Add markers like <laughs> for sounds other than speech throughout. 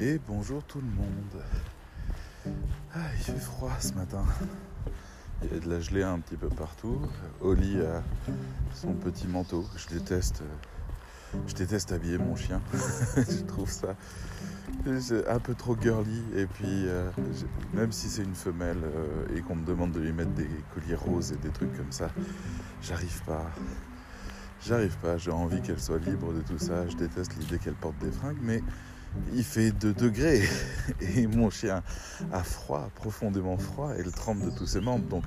Et bonjour tout le monde. Ah, il fait froid ce matin. Il y a de la gelée un petit peu partout. Oli a son petit manteau. Je déteste, je déteste habiller mon chien. <laughs> je trouve ça un peu trop girly. Et puis, euh, même si c'est une femelle euh, et qu'on me demande de lui mettre des colliers roses et des trucs comme ça, j'arrive pas. J'arrive pas, j'ai envie qu'elle soit libre de tout ça. Je déteste l'idée qu'elle porte des fringues, il fait 2 degrés <laughs> et mon chien a froid, profondément froid, et il tremble de tous ses membres. Donc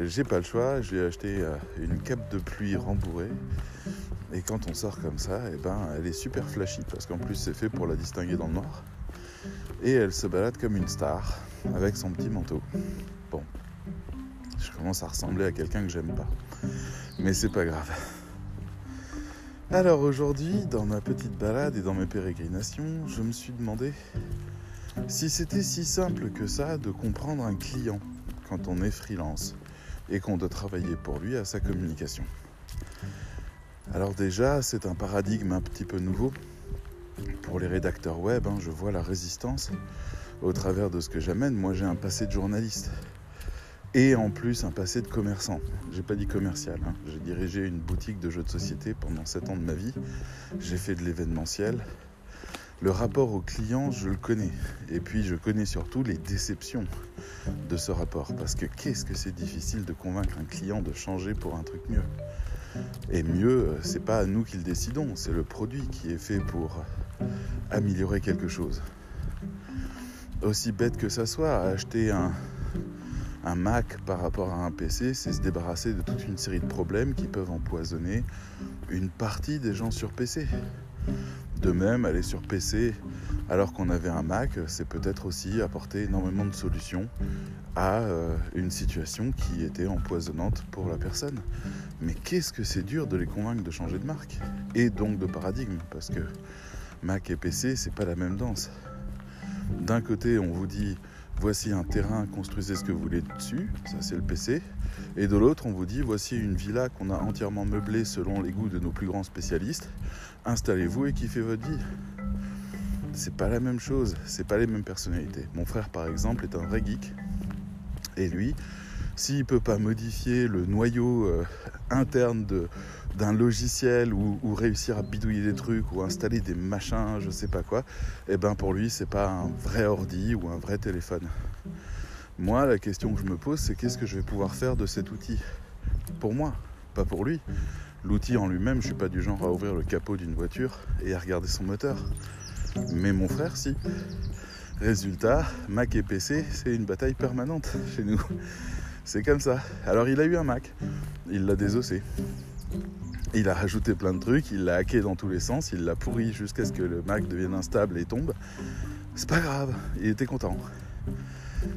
j'ai pas le choix, j'ai acheté euh, une cape de pluie rembourrée. Et quand on sort comme ça, eh ben, elle est super flashy parce qu'en plus c'est fait pour la distinguer dans le noir. Et elle se balade comme une star avec son petit manteau. Bon, je commence à ressembler à quelqu'un que j'aime pas. Mais c'est pas grave. Alors aujourd'hui, dans ma petite balade et dans mes pérégrinations, je me suis demandé si c'était si simple que ça de comprendre un client quand on est freelance et qu'on doit travailler pour lui à sa communication. Alors déjà, c'est un paradigme un petit peu nouveau. Pour les rédacteurs web, hein, je vois la résistance au travers de ce que j'amène. Moi, j'ai un passé de journaliste et en plus un passé de commerçant. J'ai pas dit commercial, hein. j'ai dirigé une boutique de jeux de société pendant 7 ans de ma vie. J'ai fait de l'événementiel. Le rapport au client, je le connais. Et puis je connais surtout les déceptions de ce rapport. Parce que qu'est-ce que c'est difficile de convaincre un client de changer pour un truc mieux? Et mieux, c'est pas à nous qui le décidons, c'est le produit qui est fait pour améliorer quelque chose. Aussi bête que ça soit, acheter un, un Mac par rapport à un PC, c'est se débarrasser de toute une série de problèmes qui peuvent empoisonner une partie des gens sur PC. De même, aller sur PC alors qu'on avait un Mac, c'est peut-être aussi apporter énormément de solutions à euh, une situation qui était empoisonnante pour la personne. Mais qu'est-ce que c'est dur de les convaincre de changer de marque et donc de paradigme parce que Mac et PC, c'est pas la même danse. D'un côté, on vous dit voici un terrain, construisez ce que vous voulez dessus, ça c'est le PC. Et de l'autre, on vous dit voici une villa qu'on a entièrement meublée selon les goûts de nos plus grands spécialistes, installez-vous et kiffez votre vie. C'est pas la même chose, c'est pas les mêmes personnalités. Mon frère par exemple est un vrai geek. Et lui, s'il peut pas modifier le noyau euh, interne d'un logiciel ou, réussir à bidouiller des trucs ou installer des machins, je sais pas quoi, et eh ben pour lui c'est pas un vrai ordi ou un vrai téléphone. Moi la question que je me pose c'est qu'est-ce que je vais pouvoir faire de cet outil? Pour moi, pas pour lui. L'outil en lui-même, je suis pas du genre à ouvrir le capot d'une voiture et à regarder son moteur. Mais mon frère si. Résultat, Mac et PC, c'est une bataille permanente chez nous. C'est comme ça. Alors il a eu un Mac, il l'a désossé. Il a rajouté plein de trucs, il l'a hacké dans tous les sens, il l'a pourri jusqu'à ce que le Mac devienne instable et tombe. C'est pas grave, il était content.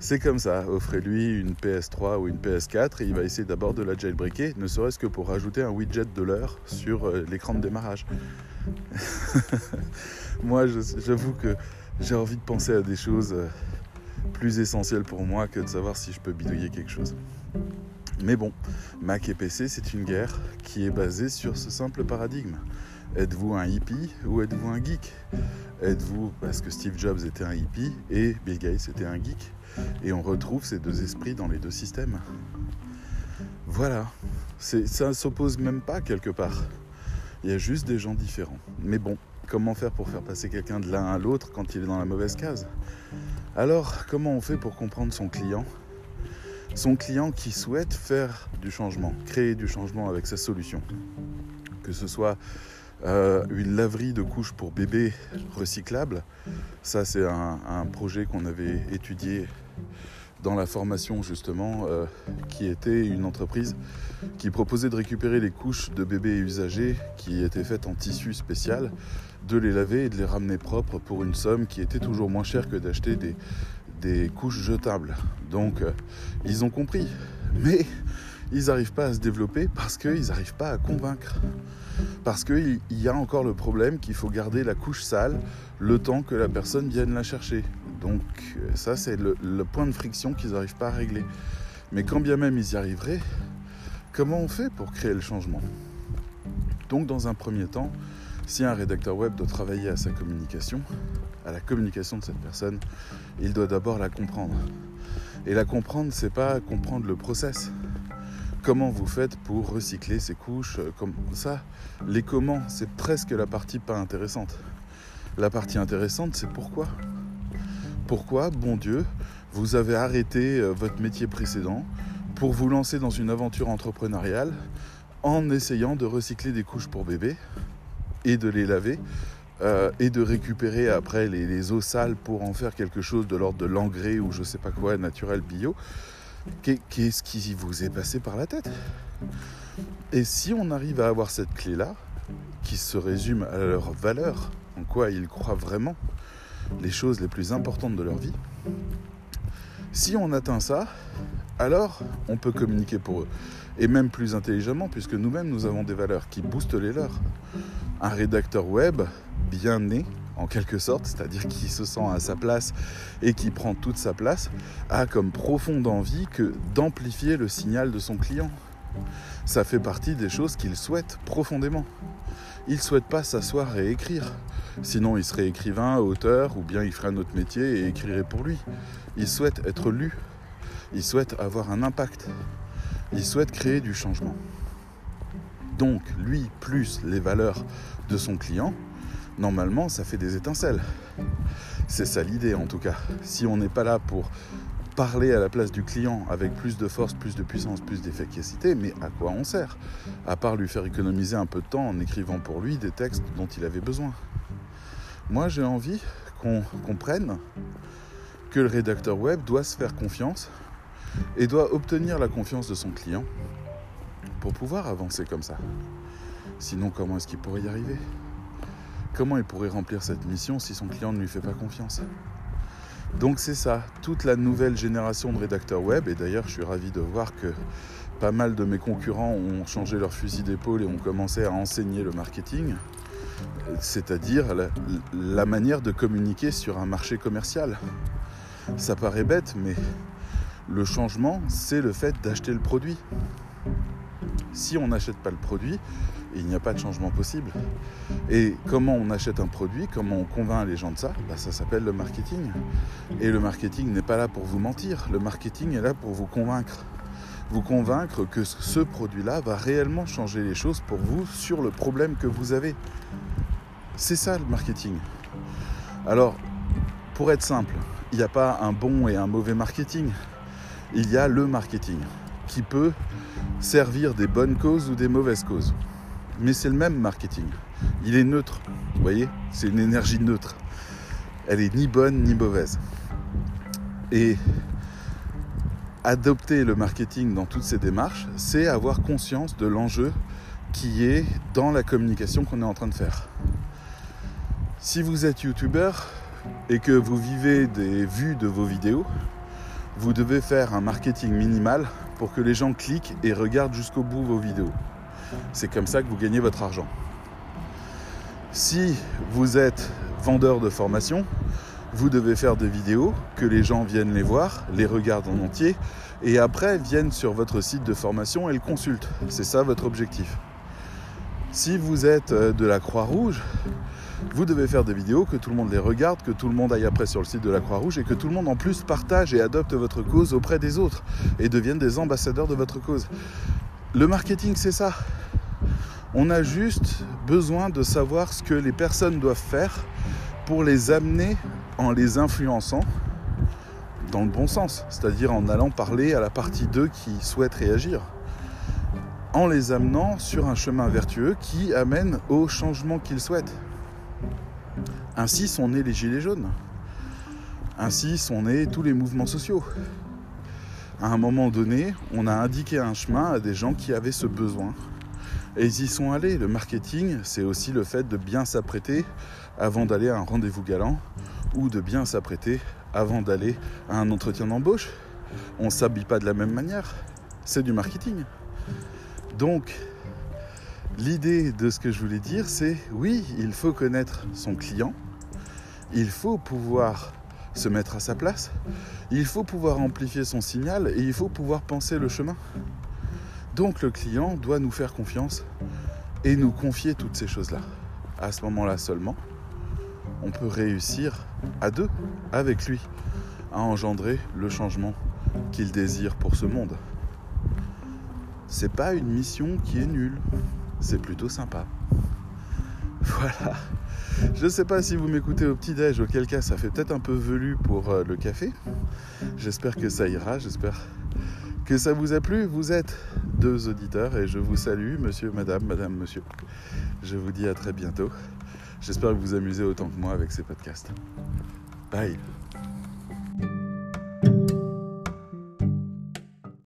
C'est comme ça, offrez-lui une PS3 ou une PS4 et il va essayer d'abord de la jailbreaker, ne serait-ce que pour rajouter un widget de l'heure sur euh, l'écran de démarrage. <laughs> moi, j'avoue que j'ai envie de penser à des choses euh, plus essentielles pour moi que de savoir si je peux bidouiller quelque chose. Mais bon, Mac et PC, c'est une guerre qui est basée sur ce simple paradigme. Êtes-vous un hippie ou êtes-vous un geek? Êtes-vous parce que Steve Jobs était un hippie et Bill Gates était un geek Et on retrouve ces deux esprits dans les deux systèmes. Voilà, ça ne s'oppose même pas quelque part. Il y a juste des gens différents. Mais bon, comment faire pour faire passer quelqu'un de l'un à l'autre quand il est dans la mauvaise case? Alors, comment on fait pour comprendre son client? Son client qui souhaite faire du changement, créer du changement avec sa solution. Que ce soit euh, une laverie de couches pour bébés recyclable, ça c'est un, projet qu'on avait étudié dans la formation justement, euh, qui était une entreprise qui proposait de récupérer les couches de bébés usagés qui étaient faites en tissu spécial, de les laver et de les ramener propres pour une somme qui était toujours moins chère que d'acheter des, couches jetables. Donc euh, ils ont compris. Mais ils n'arrivent pas à se développer parce qu'ils n'arrivent pas à convaincre. Parce qu'il y a encore le problème qu'il faut garder la couche sale le temps que la personne vienne la chercher. Donc euh, ça c'est le, point de friction qu'ils n'arrivent pas à régler. Mais quand bien même ils y arriveraient, comment on fait pour créer le changement? Donc dans un premier temps, si un rédacteur web doit travailler à sa communication, à la communication de cette personne, il doit d'abord la comprendre. Et la comprendre, c'est pas comprendre le process. Comment vous faites pour recycler ces couches euh, comme ça? Les comment, c'est presque la partie pas intéressante. La partie intéressante, c'est pourquoi? Pourquoi, bon Dieu, vous avez arrêté euh, votre métier précédent pour vous lancer dans une aventure entrepreneuriale en essayant de recycler des couches pour bébés et de les laver euh, et de récupérer après les, eaux sales pour en faire quelque chose de l'ordre de l'engrais ou je sais pas quoi, naturel, bio. Qu'est-ce qui vous est passé par la tête? Et si on arrive à avoir cette clé-là, qui se résume à leur valeur, en quoi ils croient vraiment, les choses les plus importantes de leur vie, si on atteint ça, alors on peut communiquer pour eux. Et même plus intelligemment, puisque nous-mêmes, nous avons des valeurs qui boostent les leurs. Un rédacteur web bien né, en quelque sorte, c'est-à-dire qui se sent à sa place et qui prend toute sa place, a comme profonde envie que d'amplifier le signal de son client. Ça fait partie des choses qu'il souhaite profondément. Il ne souhaite pas s'asseoir et écrire. Sinon, il serait écrivain, auteur, ou bien il ferait un autre métier et écrirait pour lui. Il souhaite être lu. Il souhaite avoir un impact. Il souhaite créer du changement. Donc, lui, plus les valeurs de son client, normalement, ça fait des étincelles. C'est ça l'idée en tout cas. Si on n'est pas là pour parler à la place du client avec plus de force, plus de puissance, plus d'efficacité, mais à quoi on sert? À part lui faire économiser un peu de temps en écrivant pour lui des textes dont il avait besoin. Moi j'ai envie qu'on comprenne que le rédacteur web doit se faire confiance et doit obtenir la confiance de son client pour pouvoir avancer comme ça. Sinon comment est-ce qu'il pourrait y arriver? Comment il pourrait remplir cette mission si son client ne lui fait pas confiance? Donc c'est ça, toute la nouvelle génération de rédacteurs web, et d'ailleurs je suis ravi de voir que pas mal de mes concurrents ont changé leur fusil d'épaule et ont commencé à enseigner le marketing, c'est-à-dire la, manière de communiquer sur un marché commercial. Ça paraît bête, mais le changement, c'est le fait d'acheter le produit. Si on n'achète pas le produit, il n'y a pas de changement possible. Et comment on achète un produit, comment on convainc les gens de ça, bah, ça s'appelle le marketing. Et le marketing n'est pas là pour vous mentir, le marketing est là pour vous convaincre. Vous convaincre que ce produit-là va réellement changer les choses pour vous sur le problème que vous avez. C'est ça le marketing. Alors, pour être simple, il n'y a pas un bon et un mauvais marketing. Il y a le marketing qui peut servir des bonnes causes ou des mauvaises causes mais c'est le même marketing. Il est neutre, vous voyez C'est une énergie neutre. Elle est ni bonne ni mauvaise. Et adopter le marketing dans toutes ces démarches, c'est avoir conscience de l'enjeu qui est dans la communication qu'on est en train de faire. Si vous êtes youtubeur et que vous vivez des vues de vos vidéos, vous devez faire un marketing minimal pour que les gens cliquent et regardent jusqu'au bout vos vidéos. C'est comme ça que vous gagnez votre argent. Si vous êtes vendeur de formation, vous devez faire des vidéos, que les gens viennent les voir, les regardent en entier, et après viennent sur votre site de formation et le consultent. C'est ça votre objectif. Si vous êtes euh, de la Croix-Rouge, vous devez faire des vidéos, que tout le monde les regarde, que tout le monde aille après sur le site de la Croix-Rouge et que tout le monde en plus partage et adopte votre cause auprès des autres et devienne des ambassadeurs de votre cause. Le marketing, c'est ça. On a juste besoin de savoir ce que les personnes doivent faire pour les amener en les influençant dans le bon sens, c'est-à-dire en allant parler à la partie d'eux qui souhaitent réagir, en les amenant sur un chemin vertueux qui amène au changement qu'ils souhaitent. Ainsi sont nés les Gilets jaunes. Ainsi sont nés tous les mouvements sociaux. À un moment donné, on a indiqué un chemin à des gens qui avaient ce besoin et ils y sont allés. Le marketing, c'est aussi le fait de bien s'apprêter avant d'aller à un rendez-vous galant ou de bien s'apprêter avant d'aller à un entretien d'embauche. On ne s'habille pas de la même manière. C'est du marketing. Donc, l'idée de ce que je voulais dire, c'est oui, il faut connaître son client. Il faut pouvoir se mettre à sa place. Il faut pouvoir amplifier son signal et il faut pouvoir penser le chemin. Donc le client doit nous faire confiance et nous confier toutes ces choses-là. À ce moment-là seulement, on peut réussir à deux, avec lui, à engendrer le changement qu'il désire pour ce monde. C'est pas une mission qui est nulle, c'est plutôt sympa. Voilà. Je ne sais pas si vous m'écoutez au petit-déj, auquel cas ça fait peut-être un peu velu pour euh, le café. J'espère que ça ira, j'espère que ça vous a plu. Vous êtes deux auditeurs et je vous salue, monsieur, madame, madame, monsieur. Je vous dis à très bientôt. J'espère que vous vous amusez autant que moi avec ces podcasts. Bye